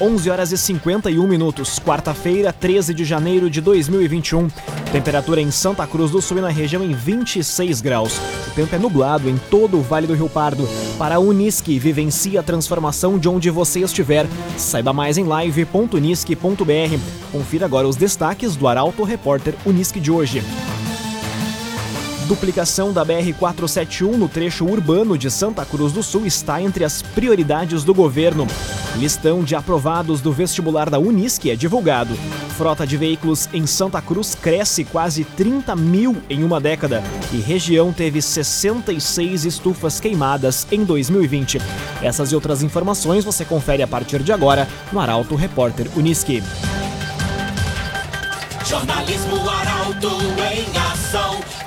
11 horas e 51 minutos, quarta-feira, 13 de janeiro de 2021. Temperatura em Santa Cruz do Sul e na região em 26 graus. O tempo é nublado em todo o Vale do Rio Pardo. Para a Unisque, vivencie a transformação de onde você estiver. Saiba mais em live.unisque.br. Confira agora os destaques do Arauto Repórter Unisque de hoje duplicação da BR-471 no trecho urbano de Santa Cruz do Sul está entre as prioridades do governo. Listão de aprovados do vestibular da Unisc é divulgado. Frota de veículos em Santa Cruz cresce quase 30 mil em uma década e região teve 66 estufas queimadas em 2020. Essas e outras informações você confere a partir de agora no Arauto Repórter Unisque. Jornalismo Arauto em.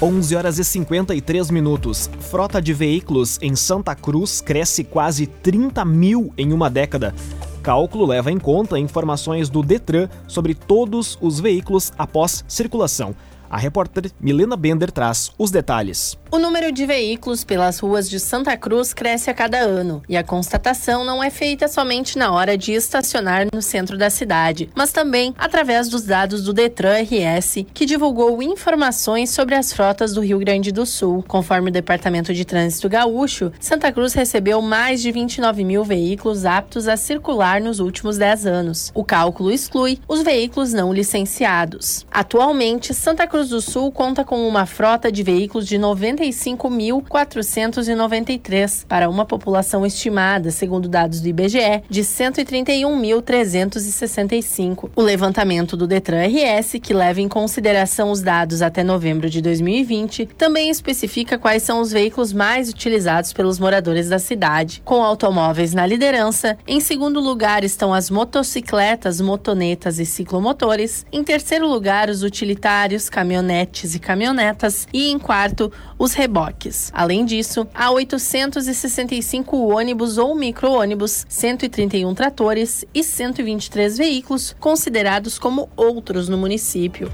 11 horas e 53 minutos. Frota de veículos em Santa Cruz cresce quase 30 mil em uma década. Cálculo leva em conta informações do Detran sobre todos os veículos após circulação. A repórter Milena Bender traz os detalhes. O número de veículos pelas ruas de Santa Cruz cresce a cada ano e a constatação não é feita somente na hora de estacionar no centro da cidade, mas também através dos dados do Detran RS, que divulgou informações sobre as frotas do Rio Grande do Sul. Conforme o Departamento de Trânsito Gaúcho, Santa Cruz recebeu mais de 29 mil veículos aptos a circular nos últimos 10 anos. O cálculo exclui os veículos não licenciados. Atualmente, Santa Cruz do Sul conta com uma frota de veículos de 90 95.493 para uma população estimada, segundo dados do IBGE, de 131.365. O levantamento do Detran RS, que leva em consideração os dados até novembro de 2020, também especifica quais são os veículos mais utilizados pelos moradores da cidade, com automóveis na liderança. Em segundo lugar estão as motocicletas, motonetas e ciclomotores. Em terceiro lugar, os utilitários, caminhonetes e caminhonetas. E em quarto, os reboques. Além disso, há 865 ônibus ou micro-ônibus, 131 tratores e 123 veículos considerados como outros no município.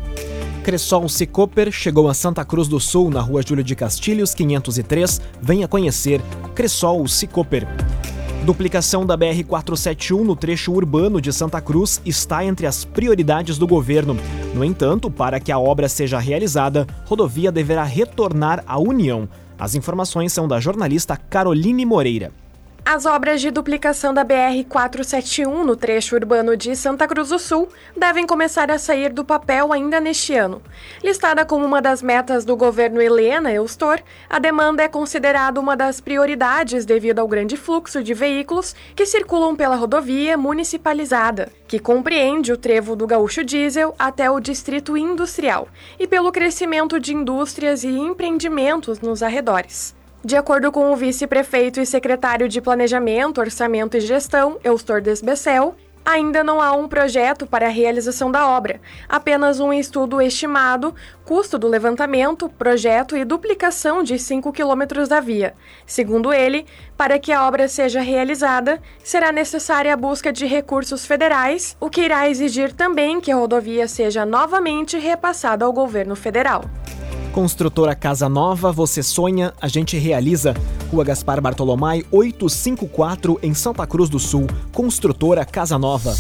Cressol Cicoper chegou a Santa Cruz do Sul, na rua Júlio de Castilhos, 503. Venha conhecer Cressol Cicoper. Duplicação da BR-471 no trecho urbano de Santa Cruz está entre as prioridades do governo. No entanto, para que a obra seja realizada, rodovia deverá retornar à União. As informações são da jornalista Caroline Moreira. As obras de duplicação da BR-471 no trecho urbano de Santa Cruz do Sul devem começar a sair do papel ainda neste ano. Listada como uma das metas do governo Helena Eustor, a demanda é considerada uma das prioridades devido ao grande fluxo de veículos que circulam pela rodovia municipalizada, que compreende o trevo do Gaúcho Diesel até o Distrito Industrial, e pelo crescimento de indústrias e empreendimentos nos arredores. De acordo com o vice-prefeito e secretário de Planejamento, Orçamento e Gestão, Eustor Desbecel, ainda não há um projeto para a realização da obra, apenas um estudo estimado, custo do levantamento, projeto e duplicação de 5 quilômetros da via. Segundo ele, para que a obra seja realizada, será necessária a busca de recursos federais, o que irá exigir também que a rodovia seja novamente repassada ao governo federal. Construtora Casa Nova, você sonha, a gente realiza. Rua Gaspar Bartolomai, 854, em Santa Cruz do Sul. Construtora Casa Nova.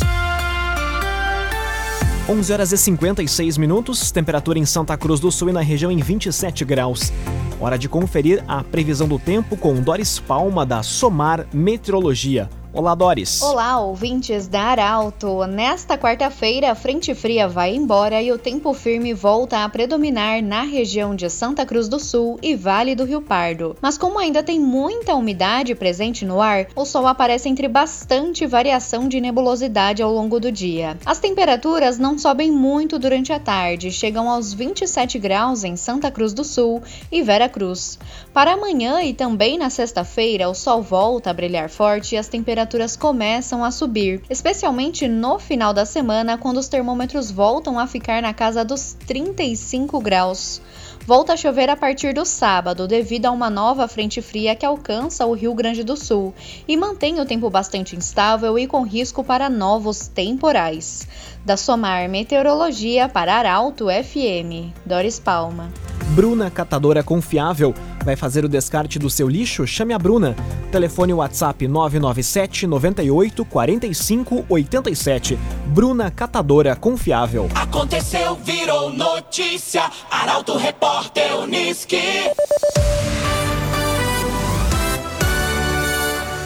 11 horas e 56 minutos, temperatura em Santa Cruz do Sul e na região em 27 graus. Hora de conferir a previsão do tempo com Doris Palma da Somar Meteorologia. Olá, Doris. Olá, ouvintes da Arauto. Nesta quarta-feira, a frente fria vai embora e o tempo firme volta a predominar na região de Santa Cruz do Sul e Vale do Rio Pardo. Mas como ainda tem muita umidade presente no ar, o sol aparece entre bastante variação de nebulosidade ao longo do dia. As temperaturas não sobem muito durante a tarde, chegam aos 27 graus em Santa Cruz do Sul e Vera Cruz. Para amanhã e também na sexta-feira, o sol volta a brilhar forte e as temperaturas começam a subir, especialmente no final da semana, quando os termômetros voltam a ficar na casa dos 35 graus. Volta a chover a partir do sábado, devido a uma nova frente fria que alcança o Rio Grande do Sul e mantém o tempo bastante instável e com risco para novos temporais. Da Somar Meteorologia para Arauto FM, Doris Palma. Bruna Catadora Confiável vai fazer o descarte do seu lixo? Chame a Bruna. Telefone WhatsApp 997 98 45 87. Bruna Catadora Confiável. Aconteceu, virou notícia. Arauto Repórter Uniski.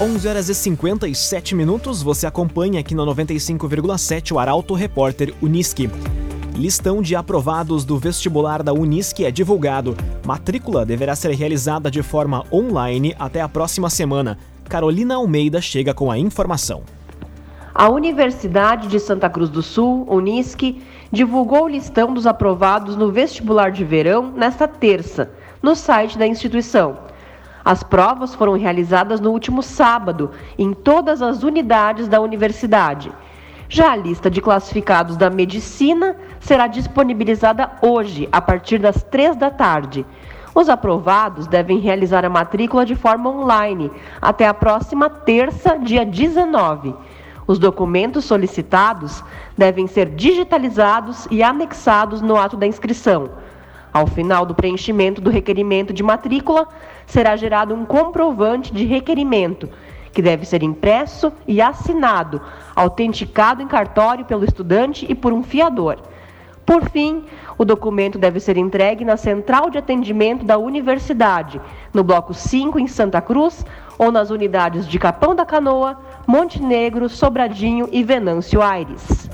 11 horas e 57 minutos, você acompanha aqui na 95,7 o Arauto Repórter Uniski. Listão de aprovados do vestibular da Unisc é divulgado. Matrícula deverá ser realizada de forma online até a próxima semana. Carolina Almeida chega com a informação. A Universidade de Santa Cruz do Sul, Unisc, divulgou o listão dos aprovados no vestibular de verão nesta terça, no site da instituição. As provas foram realizadas no último sábado em todas as unidades da universidade. Já a lista de classificados da medicina será disponibilizada hoje, a partir das três da tarde. Os aprovados devem realizar a matrícula de forma online até a próxima terça, dia 19. Os documentos solicitados devem ser digitalizados e anexados no ato da inscrição. Ao final do preenchimento do requerimento de matrícula, será gerado um comprovante de requerimento que deve ser impresso e assinado, autenticado em cartório pelo estudante e por um fiador. Por fim, o documento deve ser entregue na central de atendimento da universidade, no bloco 5 em Santa Cruz ou nas unidades de Capão da Canoa, Montenegro, Sobradinho e Venâncio Aires.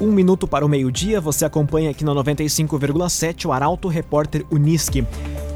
Um minuto para o meio-dia, você acompanha aqui na 95,7 o Arauto Repórter Uniski.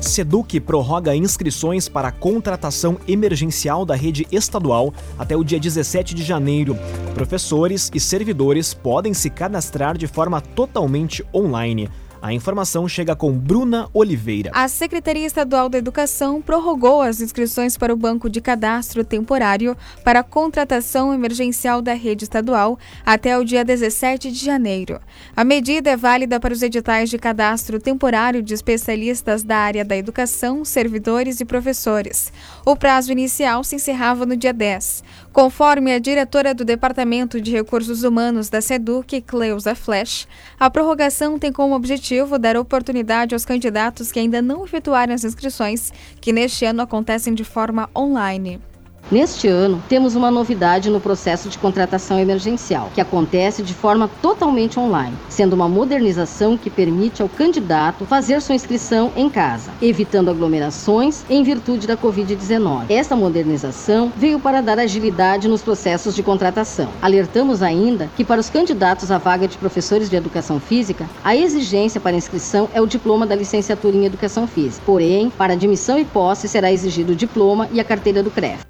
Seduc prorroga inscrições para a contratação emergencial da rede estadual até o dia 17 de janeiro. Professores e servidores podem se cadastrar de forma totalmente online. A informação chega com Bruna Oliveira. A Secretaria Estadual da Educação prorrogou as inscrições para o Banco de Cadastro Temporário para a contratação emergencial da rede estadual até o dia 17 de janeiro. A medida é válida para os editais de cadastro temporário de especialistas da área da educação, servidores e professores. O prazo inicial se encerrava no dia 10. Conforme a diretora do Departamento de Recursos Humanos da SEDUC, Cleusa Flash, a prorrogação tem como objetivo dar oportunidade aos candidatos que ainda não efetuaram as inscrições, que neste ano acontecem de forma online. Neste ano, temos uma novidade no processo de contratação emergencial, que acontece de forma totalmente online, sendo uma modernização que permite ao candidato fazer sua inscrição em casa, evitando aglomerações em virtude da Covid-19. Esta modernização veio para dar agilidade nos processos de contratação. Alertamos ainda que para os candidatos à vaga de professores de educação física, a exigência para inscrição é o diploma da licenciatura em educação física. Porém, para admissão e posse será exigido o diploma e a carteira do CREF.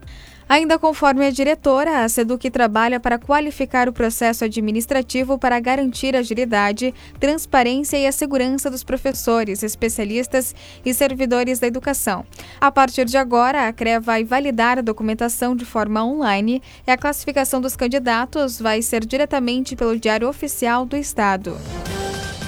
Ainda conforme a diretora, a SEDUC trabalha para qualificar o processo administrativo para garantir a agilidade, transparência e a segurança dos professores, especialistas e servidores da educação. A partir de agora, a CRE vai validar a documentação de forma online e a classificação dos candidatos vai ser diretamente pelo Diário Oficial do Estado.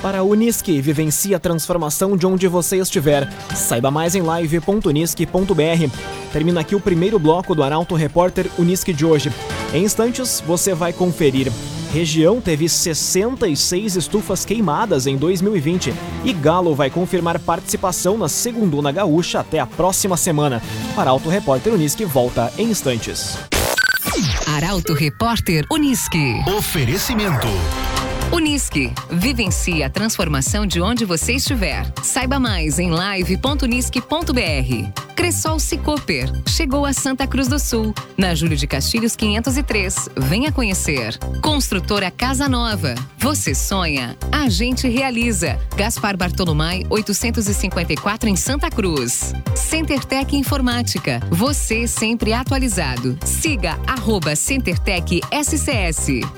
Para a Unisque, vivencie a transformação de onde você estiver. Saiba mais em live.unisque.br. Termina aqui o primeiro bloco do Arauto Repórter Unisque de hoje. Em instantes, você vai conferir. Região teve 66 estufas queimadas em 2020 e Galo vai confirmar participação na Segundona Gaúcha até a próxima semana. Arauto Repórter Unisque volta em instantes. Arauto Repórter Unisque. Oferecimento. Unisque. Vivencie a transformação de onde você estiver. Saiba mais em live.unisque.br. Cressol Cicoper. Chegou a Santa Cruz do Sul, na Júlio de Castilhos 503. Venha conhecer. Construtora Casa Nova. Você sonha, a gente realiza. Gaspar Bartolomai 854 em Santa Cruz. CenterTech Informática. Você sempre atualizado. Siga arroba CenterTech SCS.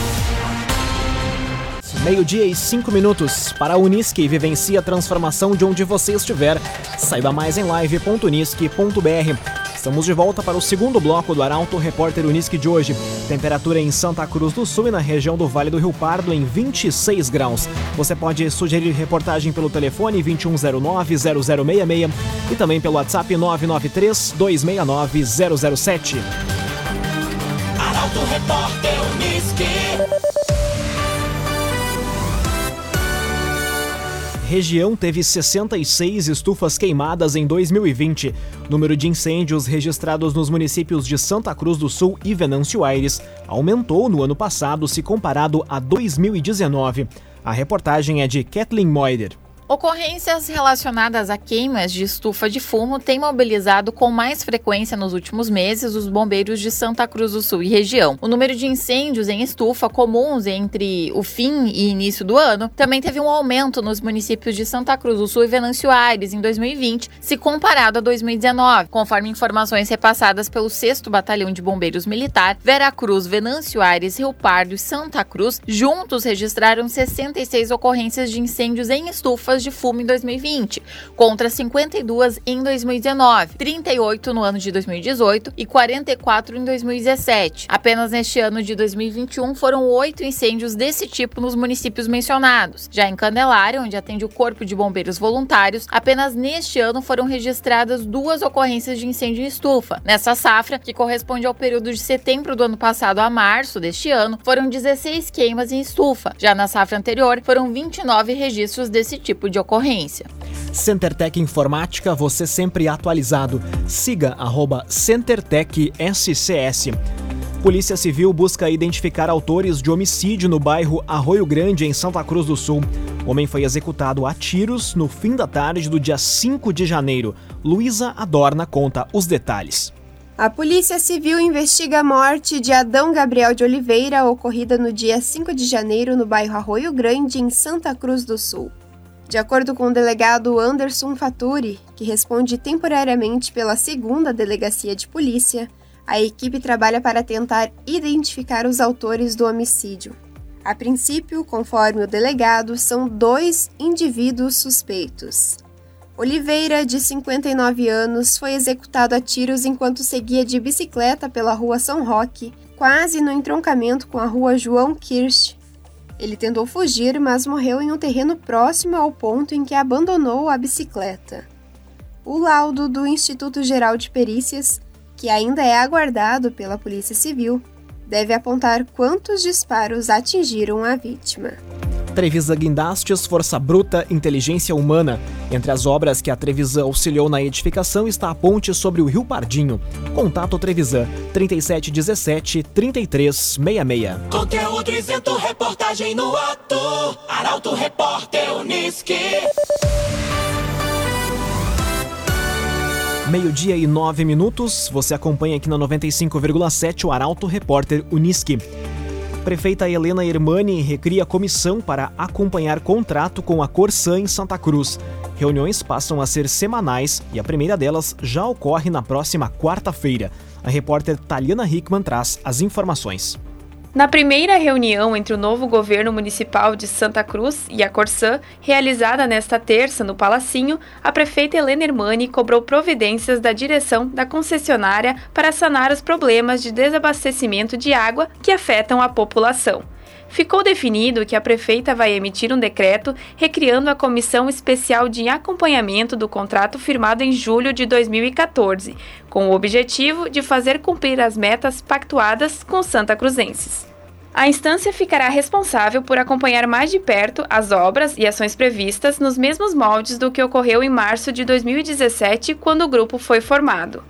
Meio-dia e cinco minutos para a Unisque vivencia a transformação de onde você estiver. Saiba mais em live.unisque.br. Estamos de volta para o segundo bloco do Arauto Repórter Unisque de hoje. Temperatura em Santa Cruz do Sul e na região do Vale do Rio Pardo em 26 graus. Você pode sugerir reportagem pelo telefone 2109-0066 e também pelo WhatsApp 993-269-007. Arauto Repórter Unisque. Região teve 66 estufas queimadas em 2020. O número de incêndios registrados nos municípios de Santa Cruz do Sul e Venâncio Aires aumentou no ano passado se comparado a 2019. A reportagem é de Kathleen Moider. Ocorrências relacionadas a queimas de estufa de fumo têm mobilizado com mais frequência nos últimos meses os bombeiros de Santa Cruz do Sul e região. O número de incêndios em estufa comuns entre o fim e início do ano também teve um aumento nos municípios de Santa Cruz do Sul e Venâncio Aires em 2020, se comparado a 2019, conforme informações repassadas pelo 6 Batalhão de Bombeiros Militar, Vera Cruz, Venâncio Aires, Rio Pardo e Santa Cruz juntos registraram 66 ocorrências de incêndios em estufas de fumo em 2020, contra 52 em 2019, 38 no ano de 2018 e 44 em 2017. Apenas neste ano de 2021 foram oito incêndios desse tipo nos municípios mencionados. Já em Candelária, onde atende o Corpo de Bombeiros Voluntários, apenas neste ano foram registradas duas ocorrências de incêndio em estufa. Nessa safra, que corresponde ao período de setembro do ano passado a março deste ano, foram 16 queimas em estufa. Já na safra anterior, foram 29 registros desse tipo de ocorrência. CenterTech Informática, você sempre atualizado. Siga arroba CenterTech SCS. Polícia Civil busca identificar autores de homicídio no bairro Arroio Grande, em Santa Cruz do Sul. O homem foi executado a tiros no fim da tarde do dia 5 de janeiro. Luísa Adorna conta os detalhes. A Polícia Civil investiga a morte de Adão Gabriel de Oliveira, ocorrida no dia 5 de janeiro no bairro Arroio Grande, em Santa Cruz do Sul. De acordo com o delegado Anderson Faturi, que responde temporariamente pela segunda delegacia de polícia, a equipe trabalha para tentar identificar os autores do homicídio. A princípio, conforme o delegado, são dois indivíduos suspeitos. Oliveira, de 59 anos, foi executado a tiros enquanto seguia de bicicleta pela rua São Roque, quase no entroncamento com a rua João Kirsch. Ele tentou fugir, mas morreu em um terreno próximo ao ponto em que abandonou a bicicleta. O laudo do Instituto Geral de Perícias, que ainda é aguardado pela Polícia Civil, deve apontar quantos disparos atingiram a vítima. Trevisa Guindastes, Força Bruta, Inteligência Humana. Entre as obras que a Trevisan auxiliou na edificação está a ponte sobre o Rio Pardinho. Contato Trevisan 3717 3366. Conteúdo isento, reportagem no ato. Arauto Repórter Unisque. Meio-dia e nove minutos. Você acompanha aqui na 95,7 o Arauto Repórter Unisque. Prefeita Helena Hermani recria comissão para acompanhar contrato com a Corsã em Santa Cruz. Reuniões passam a ser semanais e a primeira delas já ocorre na próxima quarta-feira. A repórter Taliana Hickman traz as informações. Na primeira reunião entre o novo governo municipal de Santa Cruz e a Corsã, realizada nesta terça no Palacinho, a prefeita Helena Hermani cobrou providências da direção da concessionária para sanar os problemas de desabastecimento de água que afetam a população. Ficou definido que a prefeita vai emitir um decreto recriando a Comissão Especial de Acompanhamento do contrato firmado em julho de 2014, com o objetivo de fazer cumprir as metas pactuadas com Santa Cruzenses. A instância ficará responsável por acompanhar mais de perto as obras e ações previstas nos mesmos moldes do que ocorreu em março de 2017, quando o grupo foi formado.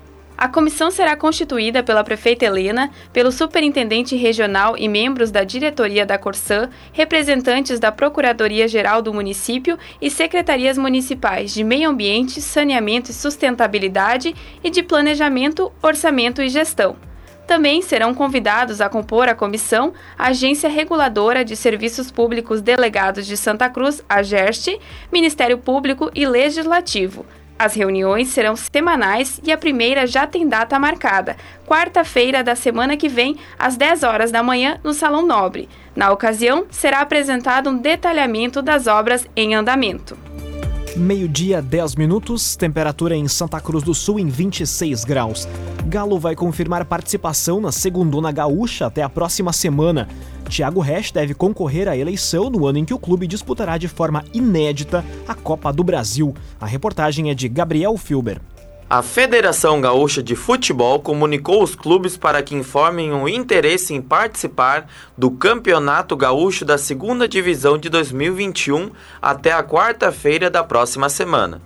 A comissão será constituída pela prefeita Helena, pelo superintendente regional e membros da diretoria da Corsã, representantes da Procuradoria-Geral do município e secretarias municipais de Meio Ambiente, Saneamento e Sustentabilidade e de Planejamento, Orçamento e Gestão. Também serão convidados a compor a comissão a Agência Reguladora de Serviços Públicos Delegados de Santa Cruz, a GERST, Ministério Público e Legislativo. As reuniões serão semanais e a primeira já tem data marcada, quarta-feira da semana que vem, às 10 horas da manhã, no Salão Nobre. Na ocasião, será apresentado um detalhamento das obras em andamento. Meio-dia, 10 minutos, temperatura em Santa Cruz do Sul em 26 graus. Galo vai confirmar participação na Segundona Gaúcha até a próxima semana. Thiago Resch deve concorrer à eleição no ano em que o clube disputará de forma inédita a Copa do Brasil. A reportagem é de Gabriel Filber. A Federação Gaúcha de Futebol comunicou os clubes para que informem o interesse em participar do Campeonato Gaúcho da Segunda Divisão de 2021 até a quarta-feira da próxima semana.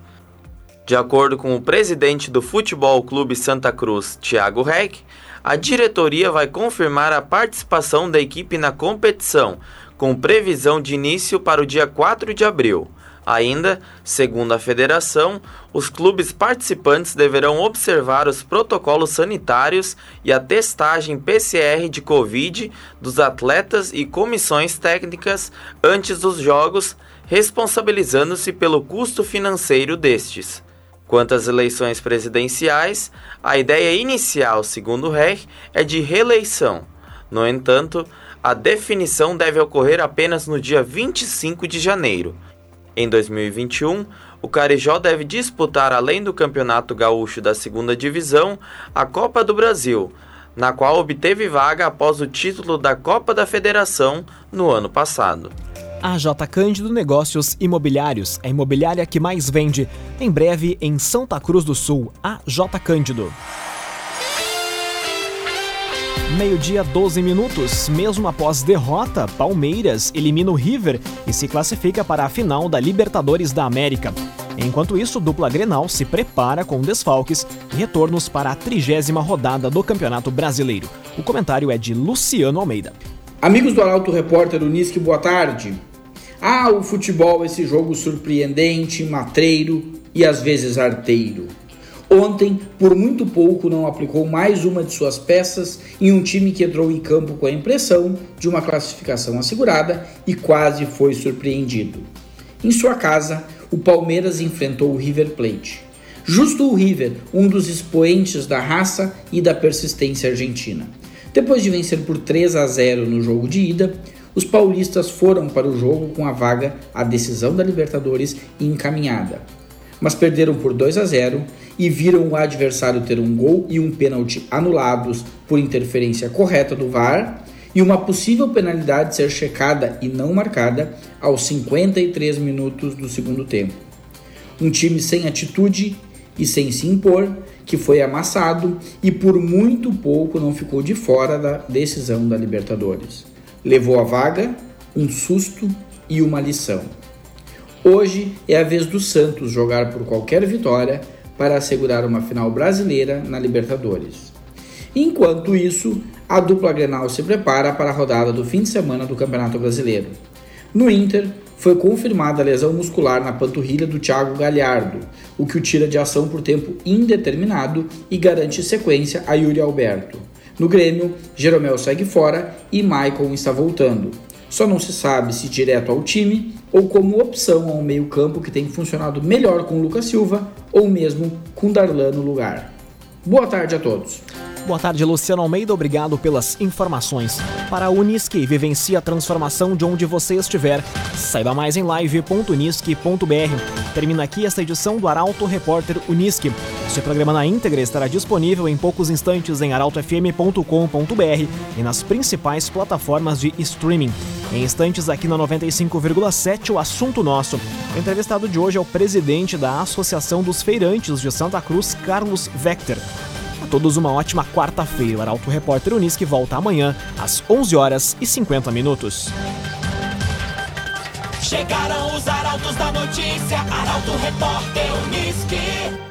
De acordo com o presidente do Futebol Clube Santa Cruz, Thiago Reck, a diretoria vai confirmar a participação da equipe na competição, com previsão de início para o dia 4 de abril. Ainda, segundo a federação, os clubes participantes deverão observar os protocolos sanitários e a testagem PCR de Covid dos atletas e comissões técnicas antes dos jogos, responsabilizando-se pelo custo financeiro destes. Quanto às eleições presidenciais, a ideia inicial, segundo RER, é de reeleição. No entanto, a definição deve ocorrer apenas no dia 25 de janeiro em 2021, o Carijó deve disputar, além do Campeonato Gaúcho da Segunda Divisão, a Copa do Brasil, na qual obteve vaga após o título da Copa da Federação no ano passado. A J Cândido Negócios Imobiliários, a imobiliária que mais vende. Em breve, em Santa Cruz do Sul, a J Cândido. Meio-dia, 12 minutos. Mesmo após derrota, Palmeiras elimina o River e se classifica para a final da Libertadores da América. Enquanto isso, dupla Grenal se prepara com desfalques e retornos para a trigésima rodada do Campeonato Brasileiro. O comentário é de Luciano Almeida. Amigos do Arauto Repórter Unisque, boa tarde. Ah, o futebol, esse jogo surpreendente, matreiro e às vezes arteiro. Ontem, por muito pouco, não aplicou mais uma de suas peças em um time que entrou em campo com a impressão de uma classificação assegurada e quase foi surpreendido. Em sua casa, o Palmeiras enfrentou o River Plate. Justo o River, um dos expoentes da raça e da persistência argentina. Depois de vencer por 3 a 0 no jogo de ida, os paulistas foram para o jogo com a vaga à decisão da Libertadores encaminhada mas perderam por 2 a 0 e viram o adversário ter um gol e um pênalti anulados por interferência correta do VAR e uma possível penalidade ser checada e não marcada aos 53 minutos do segundo tempo. Um time sem atitude e sem se impor, que foi amassado e por muito pouco não ficou de fora da decisão da Libertadores. Levou a vaga, um susto e uma lição. Hoje é a vez do Santos jogar por qualquer vitória para assegurar uma final brasileira na Libertadores. Enquanto isso, a dupla Grenal se prepara para a rodada do fim de semana do Campeonato Brasileiro. No Inter, foi confirmada a lesão muscular na panturrilha do Thiago Galhardo, o que o tira de ação por tempo indeterminado e garante sequência a Yuri Alberto. No Grêmio, Jeromel segue fora e Maicon está voltando. Só não se sabe se direto ao time ou como opção ao meio-campo que tem funcionado melhor com Lucas Silva ou mesmo com Darlan no lugar. Boa tarde a todos. Boa tarde, Luciano Almeida. Obrigado pelas informações. Para a Unisque, vivencie a transformação de onde você estiver. Saiba mais em live.unisque.br. Termina aqui esta edição do Arauto Repórter Unisque. Este programa na íntegra estará disponível em poucos instantes em arautofm.com.br e nas principais plataformas de streaming. Em instantes, aqui na 95,7, o assunto nosso. O entrevistado de hoje é o presidente da Associação dos Feirantes de Santa Cruz, Carlos Vector. A todos uma ótima quarta-feira. O Arauto Repórter Unisque volta amanhã às 11 horas e 50 minutos. Chegaram os arautos da notícia, Arauto Repórter Unisque.